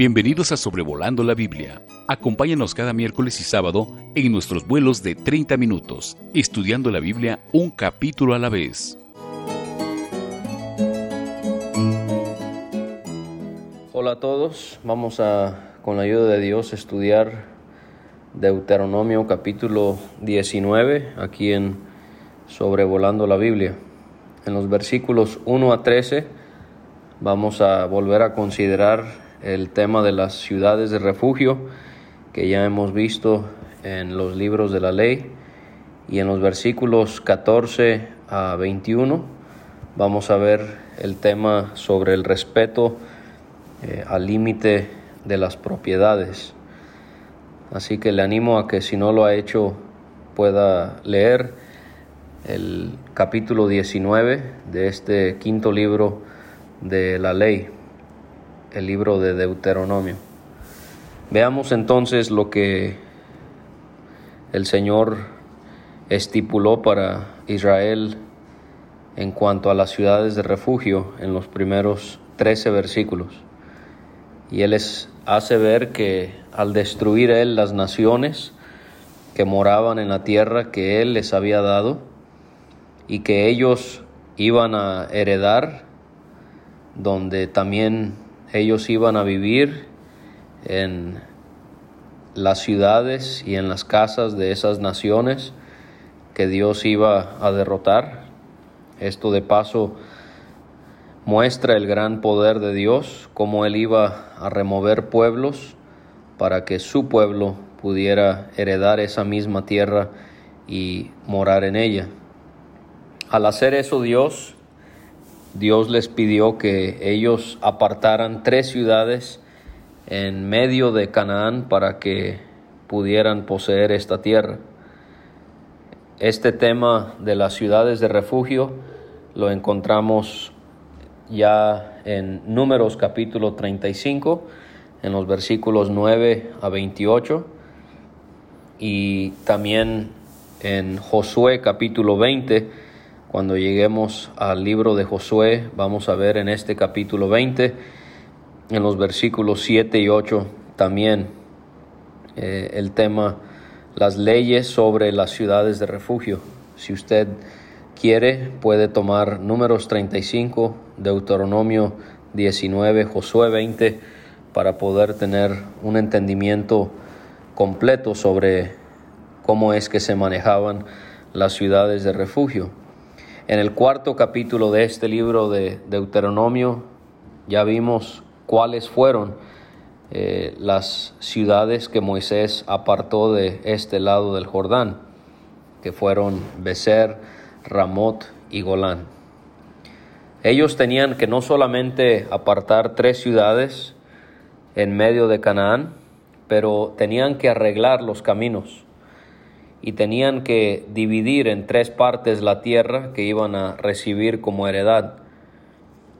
Bienvenidos a Sobrevolando la Biblia. Acompáñanos cada miércoles y sábado en nuestros vuelos de 30 minutos, estudiando la Biblia un capítulo a la vez. Hola a todos, vamos a, con la ayuda de Dios, estudiar Deuteronomio capítulo 19, aquí en Sobrevolando la Biblia. En los versículos 1 a 13 vamos a volver a considerar el tema de las ciudades de refugio que ya hemos visto en los libros de la ley y en los versículos 14 a 21 vamos a ver el tema sobre el respeto eh, al límite de las propiedades. Así que le animo a que si no lo ha hecho pueda leer el capítulo 19 de este quinto libro de la ley el libro de Deuteronomio. Veamos entonces lo que el Señor estipuló para Israel en cuanto a las ciudades de refugio en los primeros 13 versículos. Y Él les hace ver que al destruir Él las naciones que moraban en la tierra que Él les había dado y que ellos iban a heredar, donde también ellos iban a vivir en las ciudades y en las casas de esas naciones que Dios iba a derrotar. Esto de paso muestra el gran poder de Dios, cómo Él iba a remover pueblos para que su pueblo pudiera heredar esa misma tierra y morar en ella. Al hacer eso Dios Dios les pidió que ellos apartaran tres ciudades en medio de Canaán para que pudieran poseer esta tierra. Este tema de las ciudades de refugio lo encontramos ya en Números capítulo 35, en los versículos 9 a 28, y también en Josué capítulo 20, cuando lleguemos al libro de Josué, vamos a ver en este capítulo 20, en los versículos 7 y 8, también eh, el tema, las leyes sobre las ciudades de refugio. Si usted quiere, puede tomar números 35, Deuteronomio 19, Josué 20, para poder tener un entendimiento completo sobre cómo es que se manejaban las ciudades de refugio. En el cuarto capítulo de este libro de Deuteronomio ya vimos cuáles fueron eh, las ciudades que Moisés apartó de este lado del Jordán, que fueron Becer, Ramot y Golán. Ellos tenían que no solamente apartar tres ciudades en medio de Canaán, pero tenían que arreglar los caminos y tenían que dividir en tres partes la tierra que iban a recibir como heredad.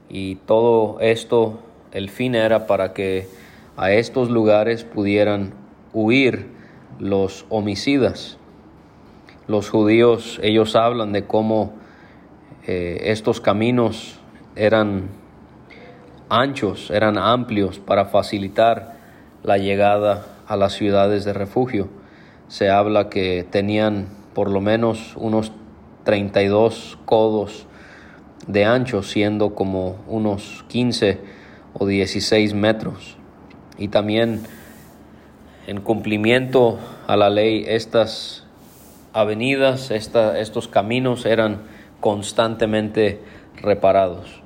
Y todo esto, el fin era para que a estos lugares pudieran huir los homicidas. Los judíos, ellos hablan de cómo eh, estos caminos eran anchos, eran amplios para facilitar la llegada a las ciudades de refugio se habla que tenían por lo menos unos 32 codos de ancho, siendo como unos 15 o 16 metros. Y también en cumplimiento a la ley, estas avenidas, estos caminos eran constantemente reparados.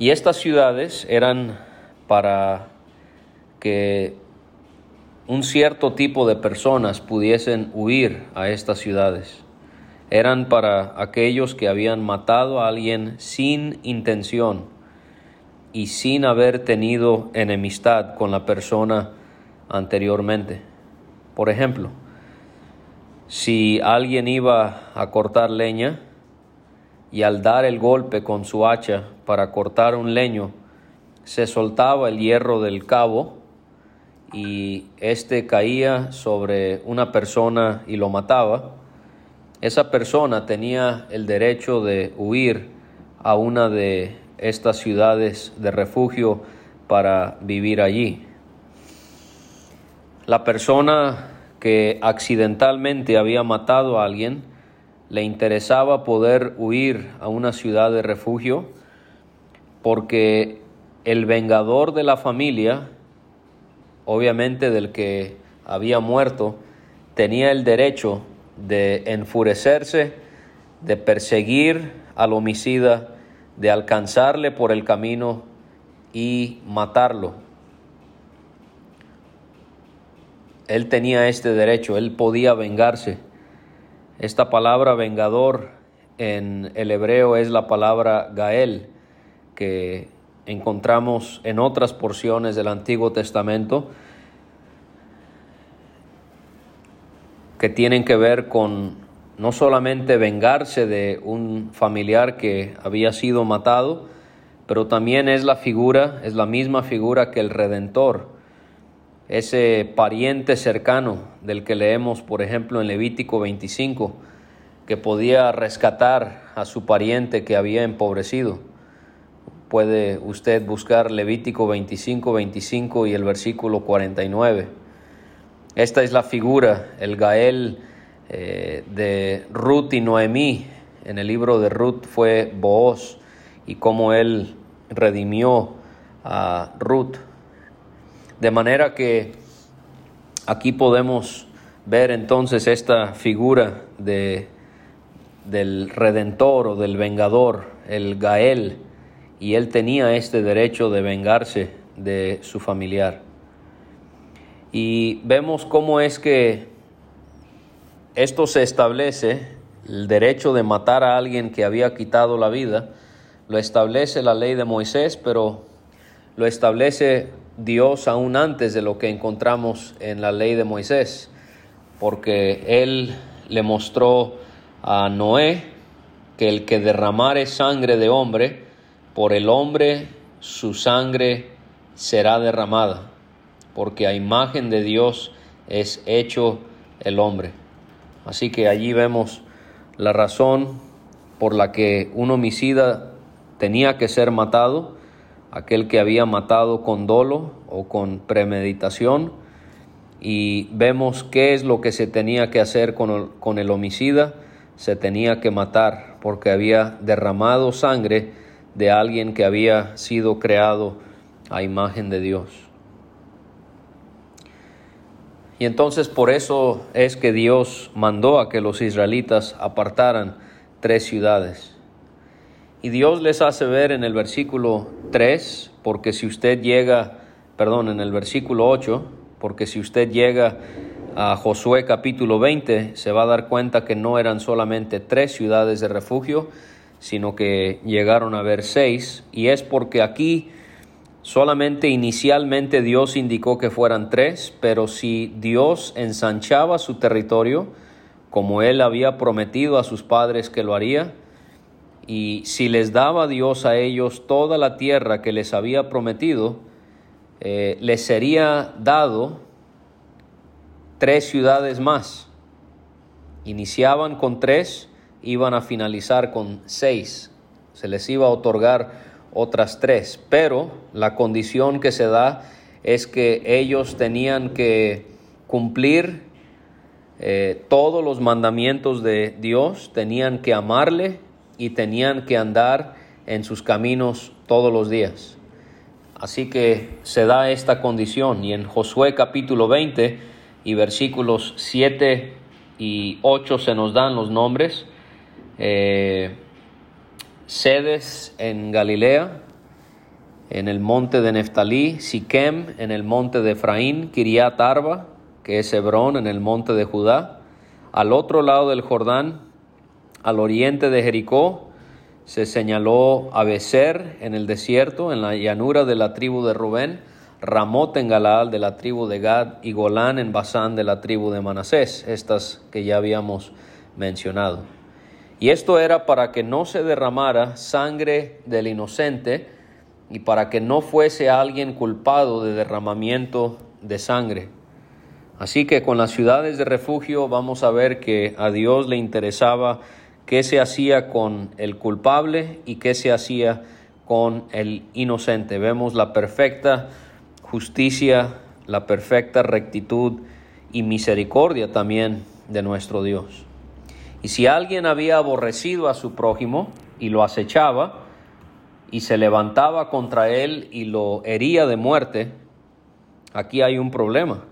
Y estas ciudades eran para que un cierto tipo de personas pudiesen huir a estas ciudades. Eran para aquellos que habían matado a alguien sin intención y sin haber tenido enemistad con la persona anteriormente. Por ejemplo, si alguien iba a cortar leña y al dar el golpe con su hacha para cortar un leño, se soltaba el hierro del cabo y este caía sobre una persona y lo mataba, esa persona tenía el derecho de huir a una de estas ciudades de refugio para vivir allí. La persona que accidentalmente había matado a alguien le interesaba poder huir a una ciudad de refugio porque el vengador de la familia, obviamente del que había muerto, tenía el derecho de enfurecerse, de perseguir al homicida, de alcanzarle por el camino y matarlo. Él tenía este derecho, él podía vengarse. Esta palabra vengador en el hebreo es la palabra Gael, que encontramos en otras porciones del Antiguo Testamento, que tienen que ver con no solamente vengarse de un familiar que había sido matado, pero también es la figura, es la misma figura que el Redentor, ese pariente cercano del que leemos, por ejemplo, en Levítico 25, que podía rescatar a su pariente que había empobrecido. Puede usted buscar Levítico 25, 25 y el versículo 49. Esta es la figura, el Gael eh, de Ruth y Noemí. En el libro de Ruth fue Booz y cómo él redimió a Ruth. De manera que aquí podemos ver entonces esta figura de, del redentor o del vengador, el Gael, y él tenía este derecho de vengarse de su familiar. Y vemos cómo es que esto se establece, el derecho de matar a alguien que había quitado la vida, lo establece la ley de Moisés, pero lo establece Dios aún antes de lo que encontramos en la ley de Moisés, porque Él le mostró a Noé que el que derramare sangre de hombre, por el hombre su sangre será derramada porque a imagen de Dios es hecho el hombre. Así que allí vemos la razón por la que un homicida tenía que ser matado, aquel que había matado con dolo o con premeditación, y vemos qué es lo que se tenía que hacer con el, con el homicida, se tenía que matar porque había derramado sangre de alguien que había sido creado a imagen de Dios. Y entonces por eso es que Dios mandó a que los israelitas apartaran tres ciudades. Y Dios les hace ver en el versículo 3, porque si usted llega, perdón, en el versículo 8, porque si usted llega a Josué capítulo 20, se va a dar cuenta que no eran solamente tres ciudades de refugio, sino que llegaron a haber seis, y es porque aquí Solamente inicialmente Dios indicó que fueran tres, pero si Dios ensanchaba su territorio, como él había prometido a sus padres que lo haría, y si les daba Dios a ellos toda la tierra que les había prometido, eh, les sería dado tres ciudades más. Iniciaban con tres, iban a finalizar con seis. Se les iba a otorgar otras tres, pero la condición que se da es que ellos tenían que cumplir eh, todos los mandamientos de Dios, tenían que amarle y tenían que andar en sus caminos todos los días. Así que se da esta condición y en Josué capítulo 20 y versículos 7 y 8 se nos dan los nombres. Eh, sedes en Galilea, en el monte de Neftalí, Siquem en el monte de Efraín, Kiriat Arba, que es Hebrón en el monte de Judá, al otro lado del Jordán, al oriente de Jericó, se señaló a Becer en el desierto, en la llanura de la tribu de Rubén, Ramot en Galaal de la tribu de Gad y Golán en Basán de la tribu de Manasés, estas que ya habíamos mencionado. Y esto era para que no se derramara sangre del inocente y para que no fuese alguien culpado de derramamiento de sangre. Así que con las ciudades de refugio vamos a ver que a Dios le interesaba qué se hacía con el culpable y qué se hacía con el inocente. Vemos la perfecta justicia, la perfecta rectitud y misericordia también de nuestro Dios. Y si alguien había aborrecido a su prójimo y lo acechaba, y se levantaba contra él y lo hería de muerte, aquí hay un problema,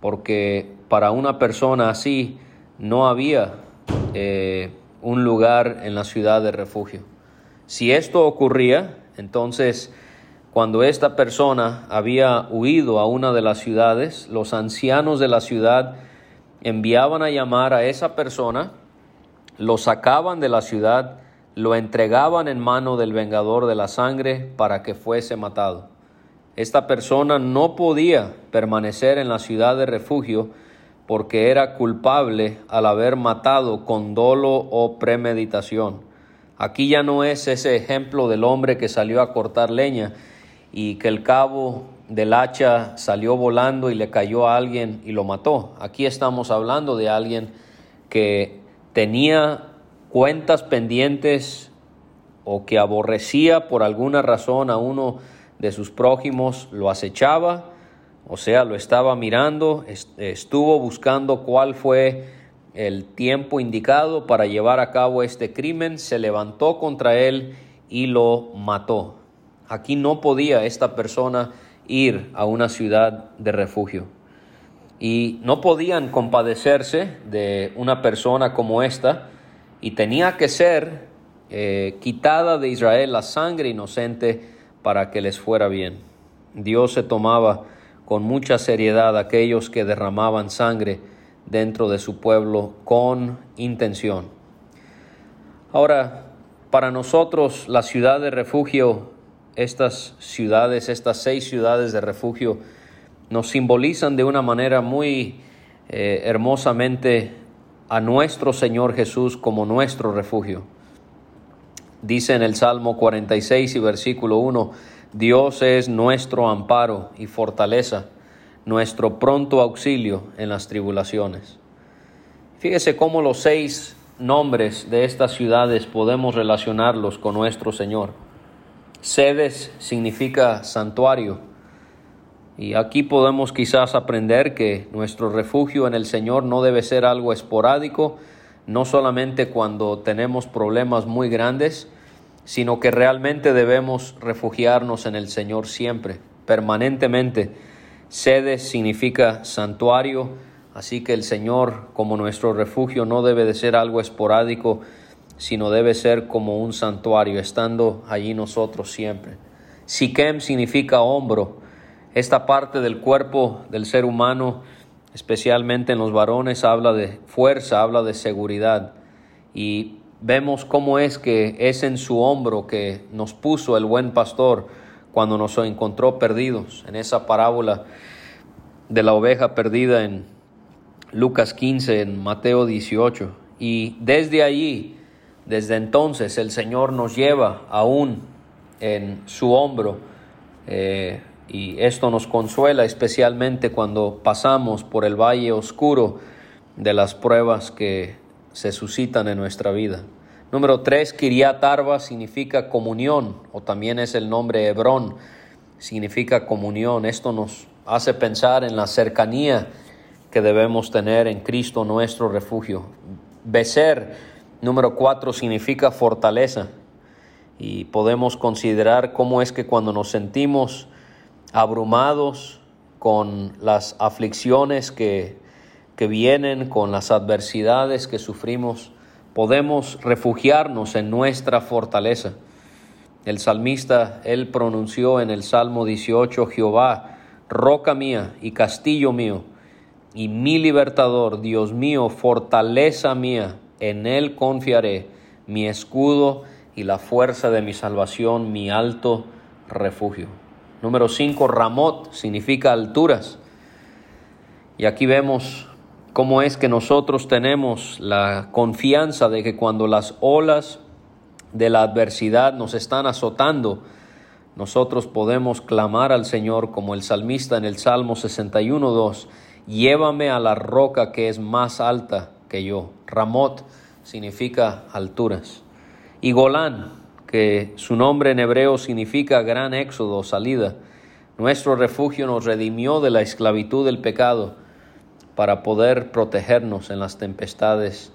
porque para una persona así no había eh, un lugar en la ciudad de refugio. Si esto ocurría, entonces cuando esta persona había huido a una de las ciudades, los ancianos de la ciudad enviaban a llamar a esa persona, lo sacaban de la ciudad, lo entregaban en mano del vengador de la sangre para que fuese matado. Esta persona no podía permanecer en la ciudad de refugio porque era culpable al haber matado con dolo o premeditación. Aquí ya no es ese ejemplo del hombre que salió a cortar leña y que el cabo del hacha salió volando y le cayó a alguien y lo mató. Aquí estamos hablando de alguien que tenía cuentas pendientes o que aborrecía por alguna razón a uno de sus prójimos, lo acechaba, o sea, lo estaba mirando, estuvo buscando cuál fue el tiempo indicado para llevar a cabo este crimen, se levantó contra él y lo mató. Aquí no podía esta persona ir a una ciudad de refugio. Y no podían compadecerse de una persona como esta, y tenía que ser eh, quitada de Israel la sangre inocente para que les fuera bien. Dios se tomaba con mucha seriedad aquellos que derramaban sangre dentro de su pueblo con intención. Ahora, para nosotros la ciudad de refugio, estas ciudades, estas seis ciudades de refugio, nos simbolizan de una manera muy eh, hermosamente a nuestro Señor Jesús como nuestro refugio. Dice en el Salmo 46 y versículo 1, Dios es nuestro amparo y fortaleza, nuestro pronto auxilio en las tribulaciones. Fíjese cómo los seis nombres de estas ciudades podemos relacionarlos con nuestro Señor. Sedes significa santuario, y aquí podemos quizás aprender que nuestro refugio en el Señor no debe ser algo esporádico, no solamente cuando tenemos problemas muy grandes, sino que realmente debemos refugiarnos en el Señor siempre, permanentemente. Sede significa santuario, así que el Señor como nuestro refugio no debe de ser algo esporádico, sino debe ser como un santuario, estando allí nosotros siempre. Siquem significa hombro, esta parte del cuerpo del ser humano, especialmente en los varones, habla de fuerza, habla de seguridad. Y vemos cómo es que es en su hombro que nos puso el buen pastor cuando nos encontró perdidos. En esa parábola de la oveja perdida en Lucas 15, en Mateo 18. Y desde allí, desde entonces, el Señor nos lleva aún en su hombro. Eh, y esto nos consuela especialmente cuando pasamos por el valle oscuro de las pruebas que se suscitan en nuestra vida. Número tres, Kiriat Arba significa comunión, o también es el nombre Hebrón, significa comunión. Esto nos hace pensar en la cercanía que debemos tener en Cristo nuestro refugio. Becer, número cuatro, significa fortaleza. Y podemos considerar cómo es que cuando nos sentimos abrumados con las aflicciones que, que vienen, con las adversidades que sufrimos, podemos refugiarnos en nuestra fortaleza. El salmista, él pronunció en el Salmo 18, Jehová, roca mía y castillo mío, y mi libertador, Dios mío, fortaleza mía, en él confiaré, mi escudo y la fuerza de mi salvación, mi alto refugio. Número 5, Ramot significa alturas. Y aquí vemos cómo es que nosotros tenemos la confianza de que cuando las olas de la adversidad nos están azotando, nosotros podemos clamar al Señor como el salmista en el Salmo 61, 2, llévame a la roca que es más alta que yo. Ramot significa alturas. Y Golán, que su nombre en hebreo significa gran éxodo, salida. Nuestro refugio nos redimió de la esclavitud del pecado para poder protegernos en las tempestades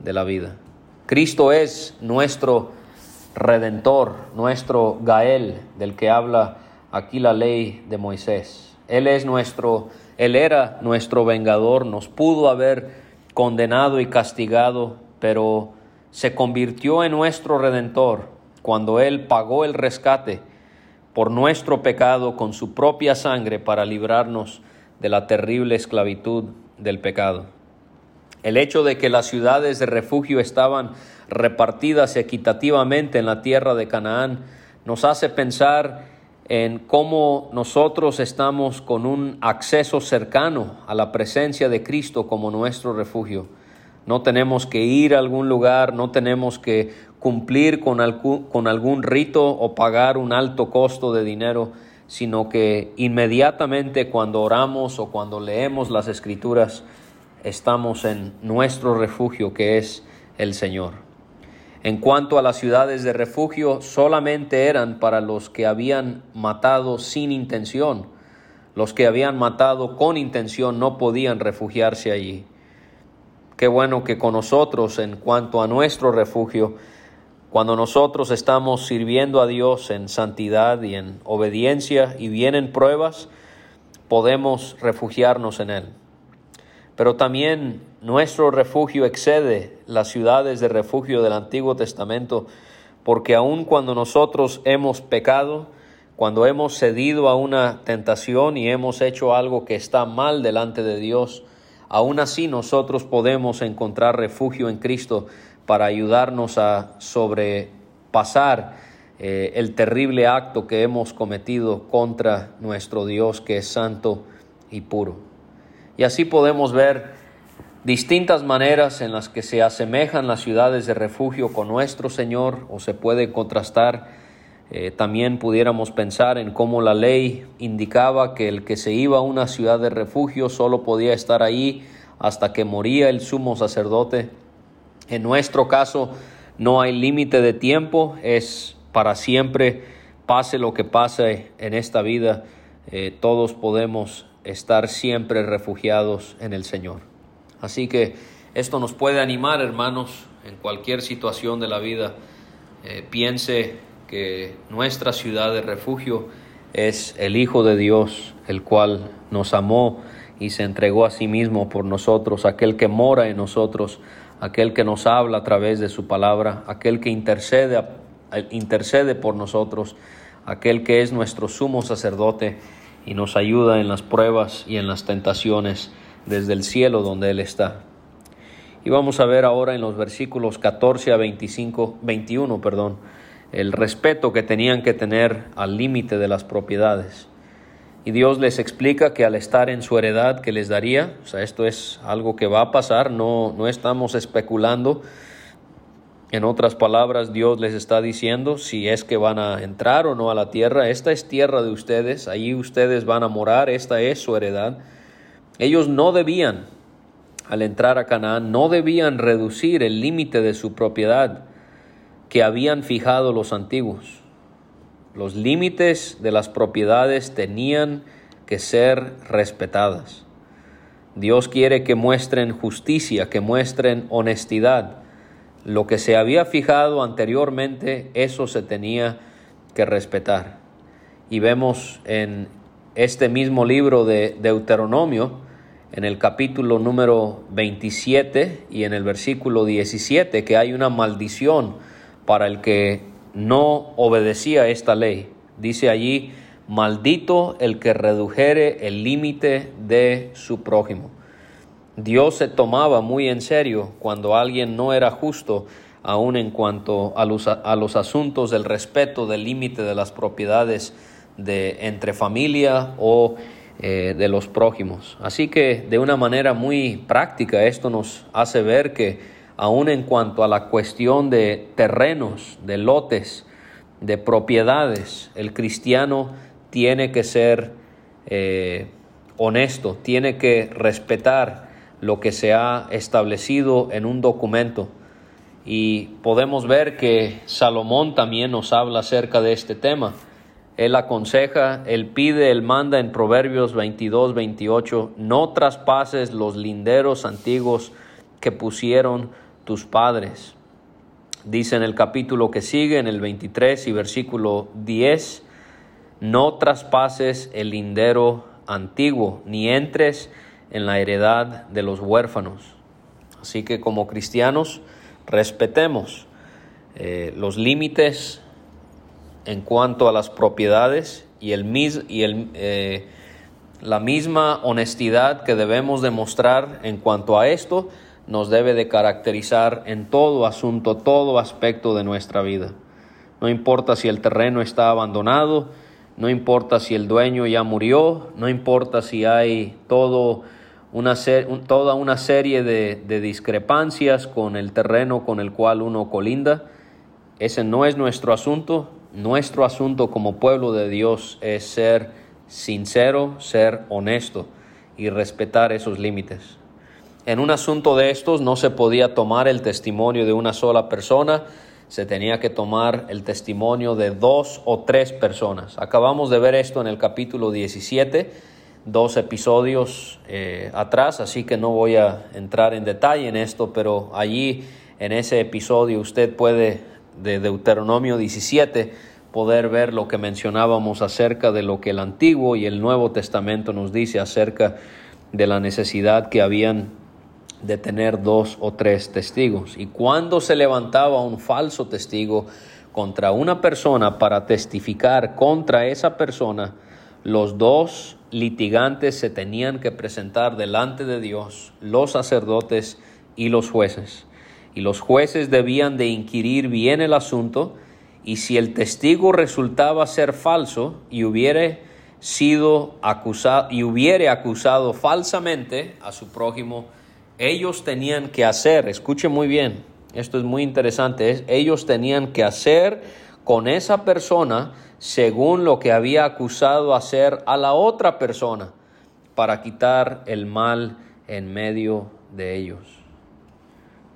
de la vida. Cristo es nuestro redentor, nuestro Gael, del que habla aquí la ley de Moisés. Él es nuestro, él era nuestro vengador, nos pudo haber condenado y castigado, pero se convirtió en nuestro redentor cuando él pagó el rescate por nuestro pecado con su propia sangre para librarnos de la terrible esclavitud del pecado. El hecho de que las ciudades de refugio estaban repartidas equitativamente en la tierra de Canaán nos hace pensar en cómo nosotros estamos con un acceso cercano a la presencia de Cristo como nuestro refugio. No tenemos que ir a algún lugar, no tenemos que cumplir con algún, rito o pagar un alto costo de dinero, sino que inmediatamente cuando oramos o cuando leemos las escrituras, estamos en nuestro refugio que es el Señor. En cuanto a las ciudades de refugio, solamente eran para los que habían matado sin intención. Los que habían matado con intención no podían refugiarse allí. Qué bueno que con nosotros, en cuanto a nuestro refugio, cuando nosotros estamos sirviendo a Dios en santidad y en obediencia y vienen pruebas, podemos refugiarnos en Él. Pero también nuestro refugio excede las ciudades de refugio del Antiguo Testamento, porque aun cuando nosotros hemos pecado, cuando hemos cedido a una tentación y hemos hecho algo que está mal delante de Dios, aún así nosotros podemos encontrar refugio en Cristo para ayudarnos a sobrepasar eh, el terrible acto que hemos cometido contra nuestro Dios que es santo y puro. Y así podemos ver distintas maneras en las que se asemejan las ciudades de refugio con nuestro Señor o se puede contrastar. Eh, también pudiéramos pensar en cómo la ley indicaba que el que se iba a una ciudad de refugio solo podía estar ahí hasta que moría el sumo sacerdote en nuestro caso no hay límite de tiempo, es para siempre, pase lo que pase en esta vida, eh, todos podemos estar siempre refugiados en el Señor. Así que esto nos puede animar, hermanos, en cualquier situación de la vida. Eh, piense que nuestra ciudad de refugio es el Hijo de Dios, el cual nos amó y se entregó a sí mismo por nosotros, aquel que mora en nosotros aquel que nos habla a través de su palabra, aquel que intercede, intercede por nosotros, aquel que es nuestro sumo sacerdote y nos ayuda en las pruebas y en las tentaciones desde el cielo donde Él está. Y vamos a ver ahora en los versículos 14 a 25, 21, perdón, el respeto que tenían que tener al límite de las propiedades. Y Dios les explica que al estar en su heredad que les daría, o sea, esto es algo que va a pasar, no, no estamos especulando. En otras palabras, Dios les está diciendo si es que van a entrar o no a la tierra. Esta es tierra de ustedes, ahí ustedes van a morar, esta es su heredad. Ellos no debían, al entrar a Canaán, no debían reducir el límite de su propiedad que habían fijado los antiguos. Los límites de las propiedades tenían que ser respetadas. Dios quiere que muestren justicia, que muestren honestidad. Lo que se había fijado anteriormente, eso se tenía que respetar. Y vemos en este mismo libro de Deuteronomio, en el capítulo número 27 y en el versículo 17, que hay una maldición para el que no obedecía esta ley. Dice allí, maldito el que redujere el límite de su prójimo. Dios se tomaba muy en serio cuando alguien no era justo, aun en cuanto a los, a los asuntos del respeto del límite de las propiedades de entre familia o eh, de los prójimos. Así que de una manera muy práctica esto nos hace ver que aún en cuanto a la cuestión de terrenos, de lotes, de propiedades, el cristiano tiene que ser eh, honesto, tiene que respetar lo que se ha establecido en un documento. Y podemos ver que Salomón también nos habla acerca de este tema. Él aconseja, él pide, él manda en Proverbios 22, 28, no traspases los linderos antiguos que pusieron tus padres. Dice en el capítulo que sigue, en el 23 y versículo 10, no traspases el lindero antiguo, ni entres en la heredad de los huérfanos. Así que como cristianos respetemos eh, los límites en cuanto a las propiedades y, el, y el, eh, la misma honestidad que debemos demostrar en cuanto a esto nos debe de caracterizar en todo asunto, todo aspecto de nuestra vida. No importa si el terreno está abandonado, no importa si el dueño ya murió, no importa si hay todo una toda una serie de, de discrepancias con el terreno con el cual uno colinda. Ese no es nuestro asunto. Nuestro asunto como pueblo de Dios es ser sincero, ser honesto y respetar esos límites. En un asunto de estos no se podía tomar el testimonio de una sola persona, se tenía que tomar el testimonio de dos o tres personas. Acabamos de ver esto en el capítulo 17, dos episodios eh, atrás, así que no voy a entrar en detalle en esto, pero allí en ese episodio usted puede, de Deuteronomio 17, poder ver lo que mencionábamos acerca de lo que el Antiguo y el Nuevo Testamento nos dice acerca de la necesidad que habían de tener dos o tres testigos. Y cuando se levantaba un falso testigo contra una persona para testificar contra esa persona, los dos litigantes se tenían que presentar delante de Dios, los sacerdotes y los jueces. Y los jueces debían de inquirir bien el asunto y si el testigo resultaba ser falso y hubiere sido acusado y hubiere acusado falsamente a su prójimo, ellos tenían que hacer, escuche muy bien, esto es muy interesante, ellos tenían que hacer con esa persona según lo que había acusado hacer a la otra persona para quitar el mal en medio de ellos.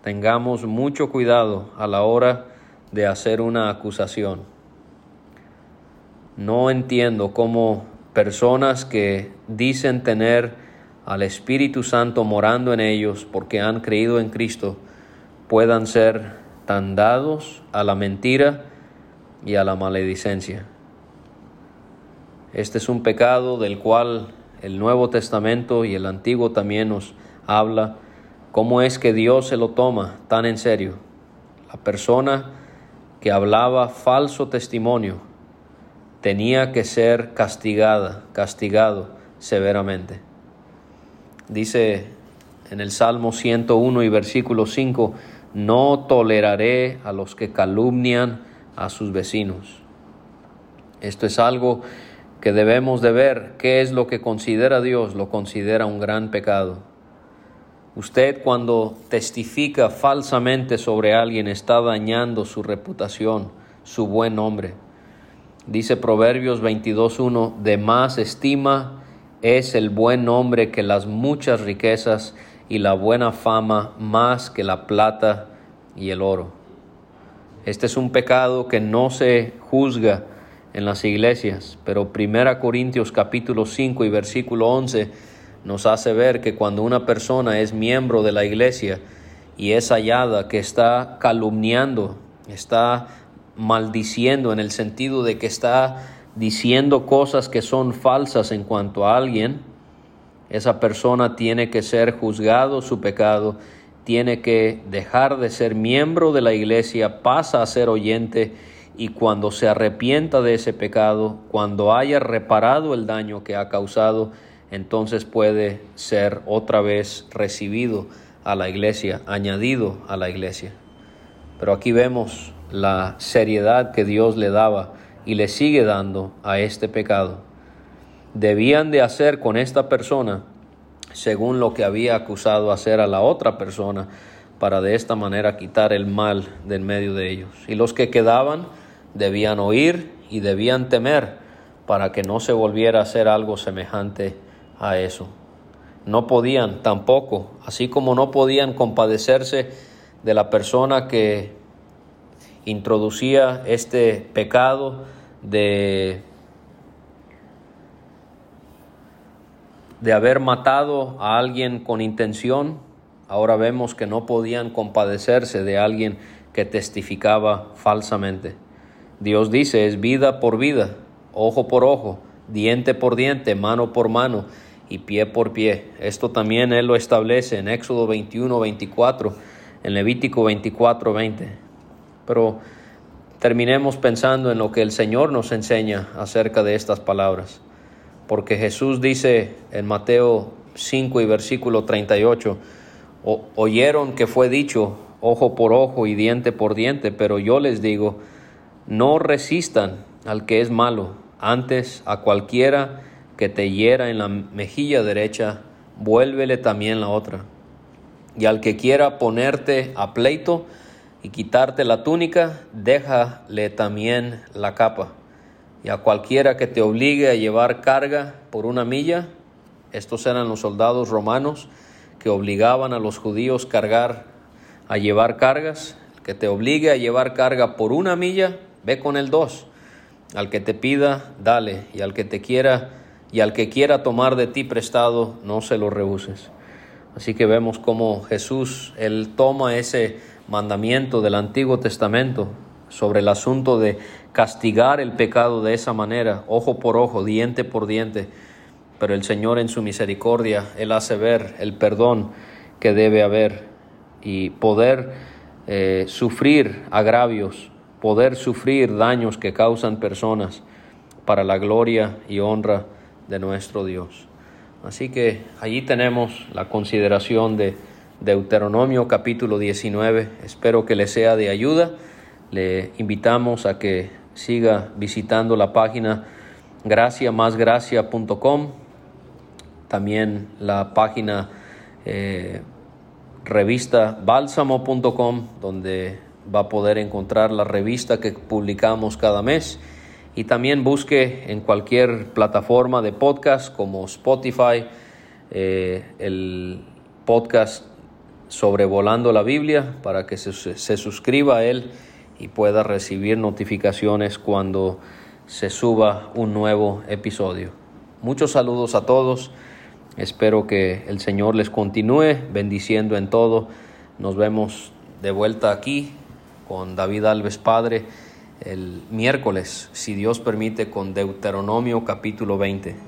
Tengamos mucho cuidado a la hora de hacer una acusación. No entiendo cómo personas que dicen tener al Espíritu Santo morando en ellos porque han creído en Cristo, puedan ser tan dados a la mentira y a la maledicencia. Este es un pecado del cual el Nuevo Testamento y el Antiguo también nos habla cómo es que Dios se lo toma tan en serio. La persona que hablaba falso testimonio tenía que ser castigada, castigado severamente. Dice en el Salmo 101 y versículo 5, no toleraré a los que calumnian a sus vecinos. Esto es algo que debemos de ver. ¿Qué es lo que considera Dios? Lo considera un gran pecado. Usted cuando testifica falsamente sobre alguien está dañando su reputación, su buen nombre. Dice Proverbios 22.1, de más estima es el buen nombre que las muchas riquezas y la buena fama más que la plata y el oro. Este es un pecado que no se juzga en las iglesias, pero 1 Corintios capítulo 5 y versículo 11 nos hace ver que cuando una persona es miembro de la iglesia y es hallada que está calumniando, está maldiciendo en el sentido de que está diciendo cosas que son falsas en cuanto a alguien, esa persona tiene que ser juzgado su pecado, tiene que dejar de ser miembro de la iglesia, pasa a ser oyente y cuando se arrepienta de ese pecado, cuando haya reparado el daño que ha causado, entonces puede ser otra vez recibido a la iglesia, añadido a la iglesia. Pero aquí vemos la seriedad que Dios le daba y le sigue dando a este pecado. Debían de hacer con esta persona según lo que había acusado hacer a la otra persona para de esta manera quitar el mal de en medio de ellos. Y los que quedaban debían oír y debían temer para que no se volviera a hacer algo semejante a eso. No podían tampoco, así como no podían compadecerse de la persona que introducía este pecado de, de haber matado a alguien con intención. Ahora vemos que no podían compadecerse de alguien que testificaba falsamente. Dios dice, es vida por vida, ojo por ojo, diente por diente, mano por mano y pie por pie. Esto también Él lo establece en Éxodo 21, 24, en Levítico 24, 20. Pero terminemos pensando en lo que el Señor nos enseña acerca de estas palabras. Porque Jesús dice en Mateo 5 y versículo 38, oyeron que fue dicho ojo por ojo y diente por diente, pero yo les digo, no resistan al que es malo, antes a cualquiera que te hiera en la mejilla derecha, vuélvele también la otra. Y al que quiera ponerte a pleito y quitarte la túnica, déjale también la capa. Y a cualquiera que te obligue a llevar carga por una milla, estos eran los soldados romanos que obligaban a los judíos cargar a llevar cargas, que te obligue a llevar carga por una milla, ve con el dos. Al que te pida, dale, y al que te quiera y al que quiera tomar de ti prestado, no se lo rehuses. Así que vemos cómo Jesús, él toma ese mandamiento del Antiguo Testamento sobre el asunto de castigar el pecado de esa manera, ojo por ojo, diente por diente, pero el Señor en su misericordia, Él hace ver el perdón que debe haber y poder eh, sufrir agravios, poder sufrir daños que causan personas para la gloria y honra de nuestro Dios. Así que allí tenemos la consideración de Deuteronomio capítulo 19. Espero que le sea de ayuda. Le invitamos a que siga visitando la página graciamasgracia.com, también la página eh, revista bálsamo.com, donde va a poder encontrar la revista que publicamos cada mes y también busque en cualquier plataforma de podcast como Spotify eh, el podcast sobre Volando la Biblia para que se, se suscriba a él y pueda recibir notificaciones cuando se suba un nuevo episodio. Muchos saludos a todos. Espero que el Señor les continúe bendiciendo en todo. Nos vemos de vuelta aquí con David Alves Padre el miércoles, si Dios permite, con Deuteronomio capítulo 20.